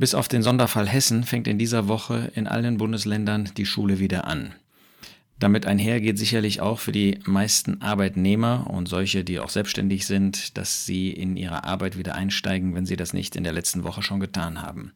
Bis auf den Sonderfall Hessen fängt in dieser Woche in allen Bundesländern die Schule wieder an. Damit einher geht sicherlich auch für die meisten Arbeitnehmer und solche, die auch selbstständig sind, dass sie in ihre Arbeit wieder einsteigen, wenn sie das nicht in der letzten Woche schon getan haben.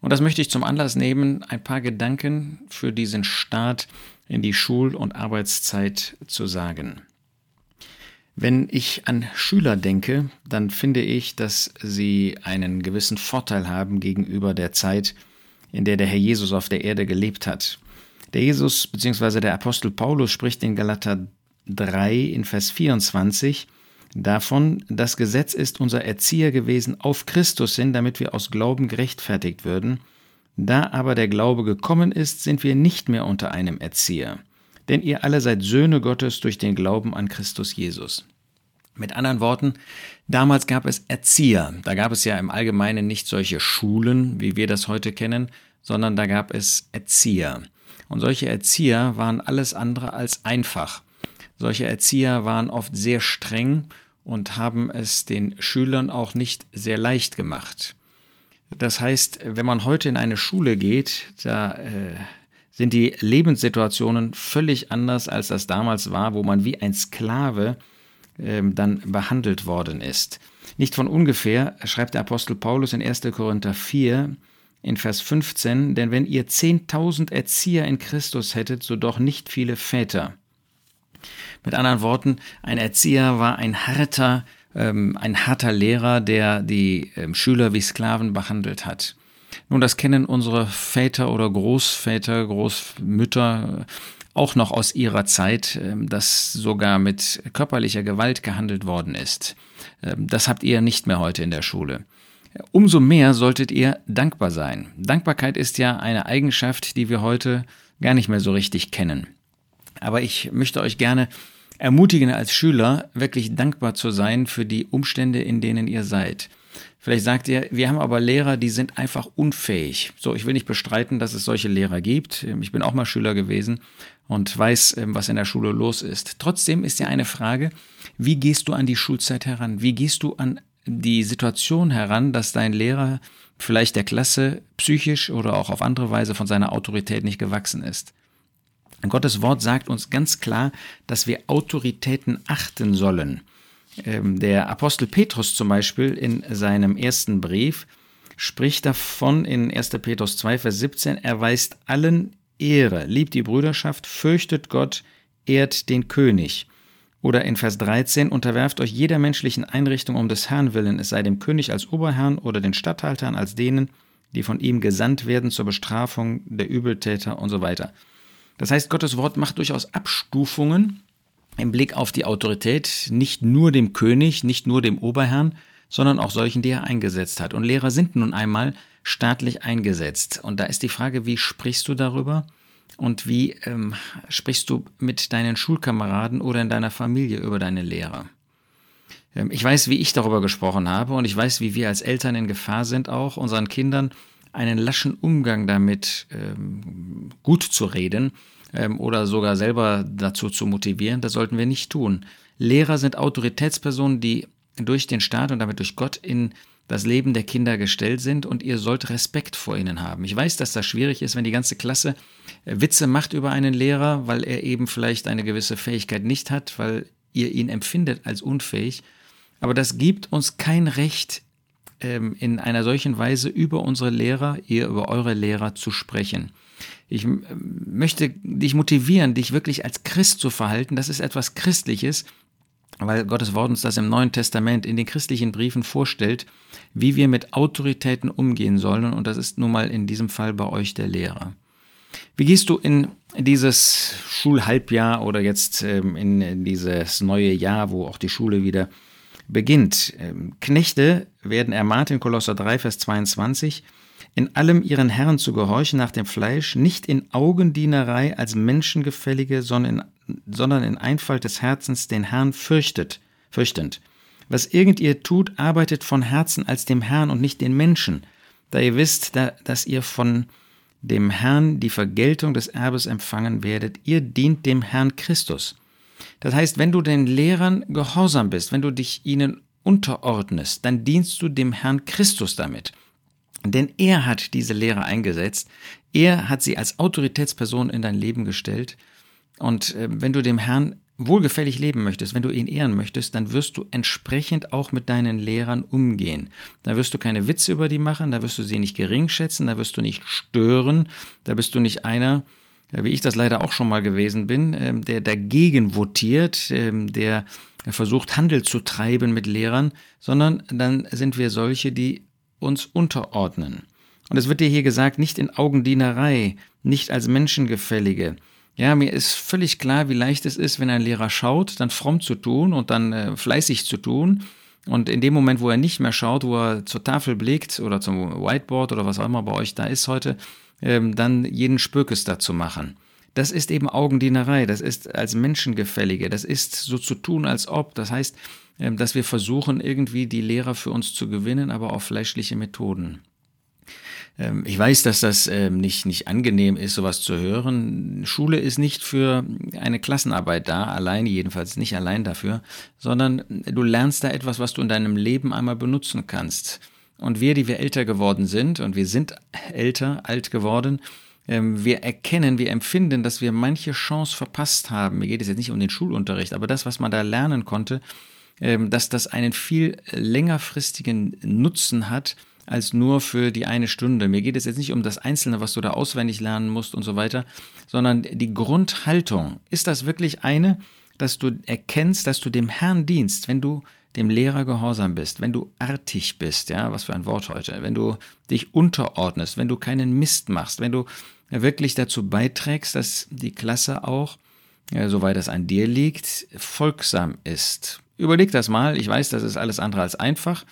Und das möchte ich zum Anlass nehmen, ein paar Gedanken für diesen Start in die Schul- und Arbeitszeit zu sagen. Wenn ich an Schüler denke, dann finde ich, dass sie einen gewissen Vorteil haben gegenüber der Zeit, in der der Herr Jesus auf der Erde gelebt hat. Der Jesus bzw. der Apostel Paulus spricht in Galater 3 in Vers 24 davon, das Gesetz ist unser Erzieher gewesen auf Christus hin, damit wir aus Glauben gerechtfertigt würden. Da aber der Glaube gekommen ist, sind wir nicht mehr unter einem Erzieher. Denn ihr alle seid Söhne Gottes durch den Glauben an Christus Jesus. Mit anderen Worten, damals gab es Erzieher. Da gab es ja im Allgemeinen nicht solche Schulen, wie wir das heute kennen, sondern da gab es Erzieher. Und solche Erzieher waren alles andere als einfach. Solche Erzieher waren oft sehr streng und haben es den Schülern auch nicht sehr leicht gemacht. Das heißt, wenn man heute in eine Schule geht, da äh, sind die Lebenssituationen völlig anders, als das damals war, wo man wie ein Sklave äh, dann behandelt worden ist. Nicht von ungefähr schreibt der Apostel Paulus in 1. Korinther 4, in Vers 15, denn wenn ihr 10.000 Erzieher in Christus hättet, so doch nicht viele Väter. Mit anderen Worten, ein Erzieher war ein harter, ähm, ein harter Lehrer, der die ähm, Schüler wie Sklaven behandelt hat. Nun, das kennen unsere Väter oder Großväter, Großmütter auch noch aus ihrer Zeit, äh, dass sogar mit körperlicher Gewalt gehandelt worden ist. Äh, das habt ihr nicht mehr heute in der Schule. Umso mehr solltet ihr dankbar sein. Dankbarkeit ist ja eine Eigenschaft, die wir heute gar nicht mehr so richtig kennen. Aber ich möchte euch gerne ermutigen, als Schüler wirklich dankbar zu sein für die Umstände, in denen ihr seid. Vielleicht sagt ihr, wir haben aber Lehrer, die sind einfach unfähig. So, ich will nicht bestreiten, dass es solche Lehrer gibt. Ich bin auch mal Schüler gewesen und weiß, ähm, was in der Schule los ist. Trotzdem ist ja eine Frage, wie gehst du an die Schulzeit heran? Wie gehst du an die Situation heran, dass dein Lehrer vielleicht der Klasse psychisch oder auch auf andere Weise von seiner Autorität nicht gewachsen ist. Gottes Wort sagt uns ganz klar, dass wir Autoritäten achten sollen. Ähm, der Apostel Petrus zum Beispiel in seinem ersten Brief spricht davon in 1. Petrus 2, Vers 17, er weist allen Ehre, liebt die Brüderschaft, fürchtet Gott, ehrt den König. Oder in Vers 13, unterwerft euch jeder menschlichen Einrichtung um des Herrn willen, es sei dem König als Oberherrn oder den Statthaltern als denen, die von ihm gesandt werden zur Bestrafung der Übeltäter und so weiter. Das heißt, Gottes Wort macht durchaus Abstufungen im Blick auf die Autorität, nicht nur dem König, nicht nur dem Oberherrn, sondern auch solchen, die er eingesetzt hat. Und Lehrer sind nun einmal staatlich eingesetzt. Und da ist die Frage, wie sprichst du darüber? Und wie ähm, sprichst du mit deinen Schulkameraden oder in deiner Familie über deine Lehrer? Ähm, ich weiß, wie ich darüber gesprochen habe und ich weiß, wie wir als Eltern in Gefahr sind, auch unseren Kindern einen laschen Umgang damit ähm, gut zu reden ähm, oder sogar selber dazu zu motivieren. Das sollten wir nicht tun. Lehrer sind Autoritätspersonen, die durch den Staat und damit durch Gott in das Leben der Kinder gestellt sind und ihr sollt Respekt vor ihnen haben. Ich weiß, dass das schwierig ist, wenn die ganze Klasse äh, Witze macht über einen Lehrer, weil er eben vielleicht eine gewisse Fähigkeit nicht hat, weil ihr ihn empfindet als unfähig. Aber das gibt uns kein Recht, ähm, in einer solchen Weise über unsere Lehrer, ihr über eure Lehrer zu sprechen. Ich möchte dich motivieren, dich wirklich als Christ zu verhalten. Das ist etwas Christliches weil Gottes Wort uns das im Neuen Testament in den christlichen Briefen vorstellt, wie wir mit Autoritäten umgehen sollen. Und das ist nun mal in diesem Fall bei euch der Lehrer. Wie gehst du in dieses Schulhalbjahr oder jetzt ähm, in dieses neue Jahr, wo auch die Schule wieder beginnt? Ähm, Knechte werden ermahnt in Kolosser 3, Vers 22, in allem ihren Herren zu gehorchen nach dem Fleisch, nicht in Augendienerei als Menschengefällige, sondern in sondern in Einfalt des Herzens den Herrn fürchtet, fürchtend. Was irgend ihr tut, arbeitet von Herzen als dem Herrn und nicht den Menschen, da ihr wisst, da, dass ihr von dem Herrn die Vergeltung des Erbes empfangen werdet. Ihr dient dem Herrn Christus. Das heißt, wenn du den Lehrern gehorsam bist, wenn du dich ihnen unterordnest, dann dienst du dem Herrn Christus damit. Denn er hat diese Lehre eingesetzt, er hat sie als Autoritätsperson in dein Leben gestellt. Und äh, wenn du dem Herrn wohlgefällig leben möchtest, wenn du ihn ehren möchtest, dann wirst du entsprechend auch mit deinen Lehrern umgehen. Da wirst du keine Witze über die machen, da wirst du sie nicht gering schätzen, da wirst du nicht stören, da bist du nicht einer, wie ich das leider auch schon mal gewesen bin, ähm, der dagegen votiert, ähm, der versucht, Handel zu treiben mit Lehrern, sondern dann sind wir solche, die uns unterordnen. Und es wird dir hier gesagt, nicht in Augendienerei, nicht als Menschengefällige. Ja, mir ist völlig klar, wie leicht es ist, wenn ein Lehrer schaut, dann fromm zu tun und dann äh, fleißig zu tun. Und in dem Moment, wo er nicht mehr schaut, wo er zur Tafel blickt oder zum Whiteboard oder was auch immer bei euch da ist heute, ähm, dann jeden Spökes dazu machen. Das ist eben Augendienerei, das ist als Menschengefällige, das ist so zu tun, als ob. Das heißt, ähm, dass wir versuchen, irgendwie die Lehrer für uns zu gewinnen, aber auf fleischliche Methoden. Ähm, ich weiß, dass das ähm, nicht, nicht angenehm ist, sowas zu hören. Schule ist nicht für eine Klassenarbeit da, alleine jedenfalls nicht allein dafür, sondern du lernst da etwas, was du in deinem Leben einmal benutzen kannst. Und wir, die wir älter geworden sind, und wir sind älter, alt geworden, wir erkennen, wir empfinden, dass wir manche Chance verpasst haben. Mir geht es jetzt nicht um den Schulunterricht, aber das, was man da lernen konnte, ähm, dass das einen viel längerfristigen Nutzen hat, als nur für die eine Stunde. Mir geht es jetzt nicht um das Einzelne, was du da auswendig lernen musst und so weiter, sondern die Grundhaltung. Ist das wirklich eine, dass du erkennst, dass du dem Herrn dienst, wenn du dem Lehrer gehorsam bist, wenn du artig bist, ja, was für ein Wort heute, wenn du dich unterordnest, wenn du keinen Mist machst, wenn du wirklich dazu beiträgst, dass die Klasse auch, soweit es an dir liegt, folgsam ist, Überleg das mal. Ich weiß, das ist alles andere als einfach.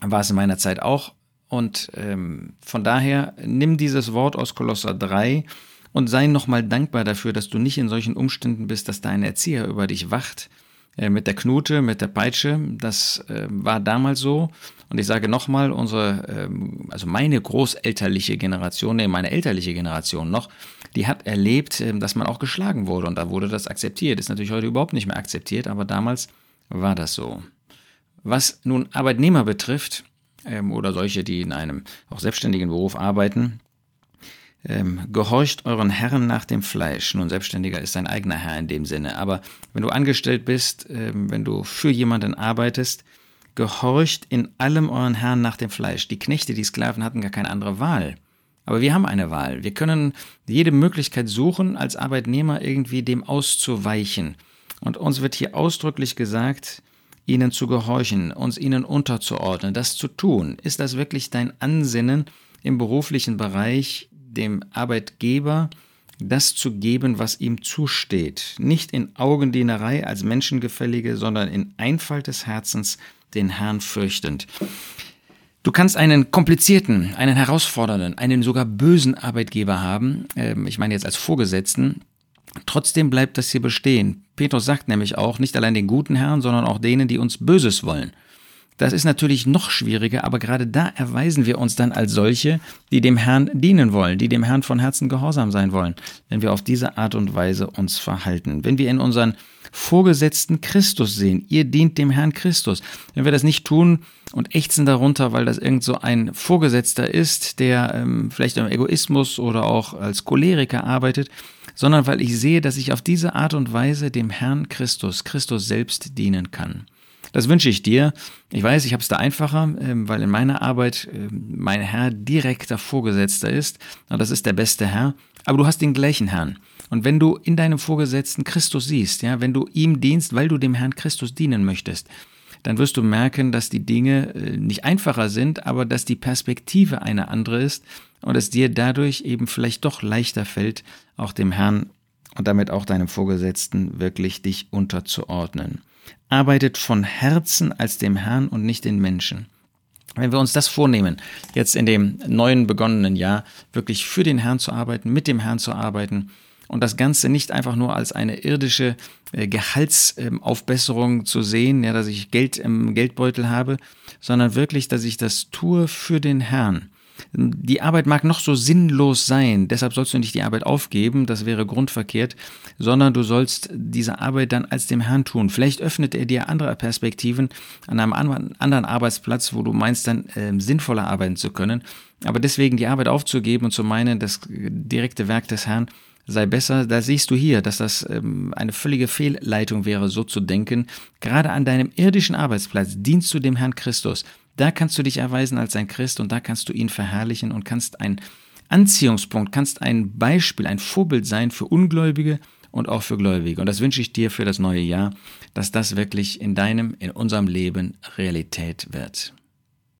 War es in meiner Zeit auch. Und ähm, von daher nimm dieses Wort aus Kolosser 3 und sei nochmal dankbar dafür, dass du nicht in solchen Umständen bist, dass dein Erzieher über dich wacht. Äh, mit der Knute, mit der Peitsche. Das äh, war damals so. Und ich sage nochmal, unsere, ähm, also meine großelterliche Generation, nee, meine elterliche Generation noch, die hat erlebt, äh, dass man auch geschlagen wurde. Und da wurde das akzeptiert. Ist natürlich heute überhaupt nicht mehr akzeptiert, aber damals war das so. Was nun Arbeitnehmer betrifft, ähm, oder solche, die in einem auch selbstständigen Beruf arbeiten, ähm, gehorcht euren Herren nach dem Fleisch. Nun, Selbstständiger ist dein eigener Herr in dem Sinne, aber wenn du angestellt bist, ähm, wenn du für jemanden arbeitest, gehorcht in allem euren Herrn nach dem Fleisch. Die Knechte, die Sklaven hatten gar keine andere Wahl. Aber wir haben eine Wahl. Wir können jede Möglichkeit suchen, als Arbeitnehmer irgendwie dem auszuweichen. Und uns wird hier ausdrücklich gesagt, ihnen zu gehorchen, uns ihnen unterzuordnen, das zu tun. Ist das wirklich dein Ansinnen im beruflichen Bereich, dem Arbeitgeber das zu geben, was ihm zusteht? Nicht in Augendienerei als Menschengefällige, sondern in Einfalt des Herzens, den Herrn fürchtend. Du kannst einen komplizierten, einen herausfordernden, einen sogar bösen Arbeitgeber haben, ähm, ich meine jetzt als Vorgesetzten, Trotzdem bleibt das hier bestehen. Petrus sagt nämlich auch, nicht allein den guten Herren, sondern auch denen, die uns Böses wollen. Das ist natürlich noch schwieriger, aber gerade da erweisen wir uns dann als solche, die dem Herrn dienen wollen, die dem Herrn von Herzen gehorsam sein wollen, wenn wir auf diese Art und Weise uns verhalten. Wenn wir in unseren Vorgesetzten Christus sehen, ihr dient dem Herrn Christus. Wenn wir das nicht tun und ächzen darunter, weil das irgend so ein Vorgesetzter ist, der ähm, vielleicht im Egoismus oder auch als Choleriker arbeitet, sondern weil ich sehe, dass ich auf diese Art und Weise dem Herrn Christus, Christus selbst dienen kann. Das wünsche ich dir. Ich weiß, ich habe es da einfacher, ähm, weil in meiner Arbeit ähm, mein Herr direkter Vorgesetzter ist. Und das ist der beste Herr. Aber du hast den gleichen Herrn. Und wenn du in deinem Vorgesetzten Christus siehst, ja, wenn du ihm dienst, weil du dem Herrn Christus dienen möchtest, dann wirst du merken, dass die Dinge äh, nicht einfacher sind, aber dass die Perspektive eine andere ist und es dir dadurch eben vielleicht doch leichter fällt, auch dem Herrn und damit auch deinem Vorgesetzten wirklich dich unterzuordnen. Arbeitet von Herzen als dem Herrn und nicht den Menschen. Wenn wir uns das vornehmen, jetzt in dem neuen begonnenen Jahr wirklich für den Herrn zu arbeiten, mit dem Herrn zu arbeiten und das Ganze nicht einfach nur als eine irdische äh, Gehaltsaufbesserung zu sehen, ja, dass ich Geld im Geldbeutel habe, sondern wirklich, dass ich das tue für den Herrn Die Arbeit mag noch so sinnlos sein, deshalb sollst du nicht die Arbeit aufgeben, das wäre grundverkehrt, sondern du sollst diese Arbeit dann als dem Herrn tun. Vielleicht öffnet er dir andere Perspektiven an einem anderen Arbeitsplatz, wo du meinst, dann äh, sinnvoller arbeiten zu können. Aber deswegen die Arbeit aufzugeben und zu meinen, das direkte Werk des Herrn sei besser, da siehst du hier, dass das ähm, eine völlige Fehlleitung wäre, so zu denken. Gerade an deinem irdischen Arbeitsplatz dienst du dem Herrn Christus. Da kannst du dich erweisen als ein Christ und da kannst du ihn verherrlichen und kannst ein Anziehungspunkt, kannst ein Beispiel, ein Vorbild sein für Ungläubige und auch für Gläubige. Und das wünsche ich dir für das neue Jahr, dass das wirklich in deinem, in unserem Leben Realität wird.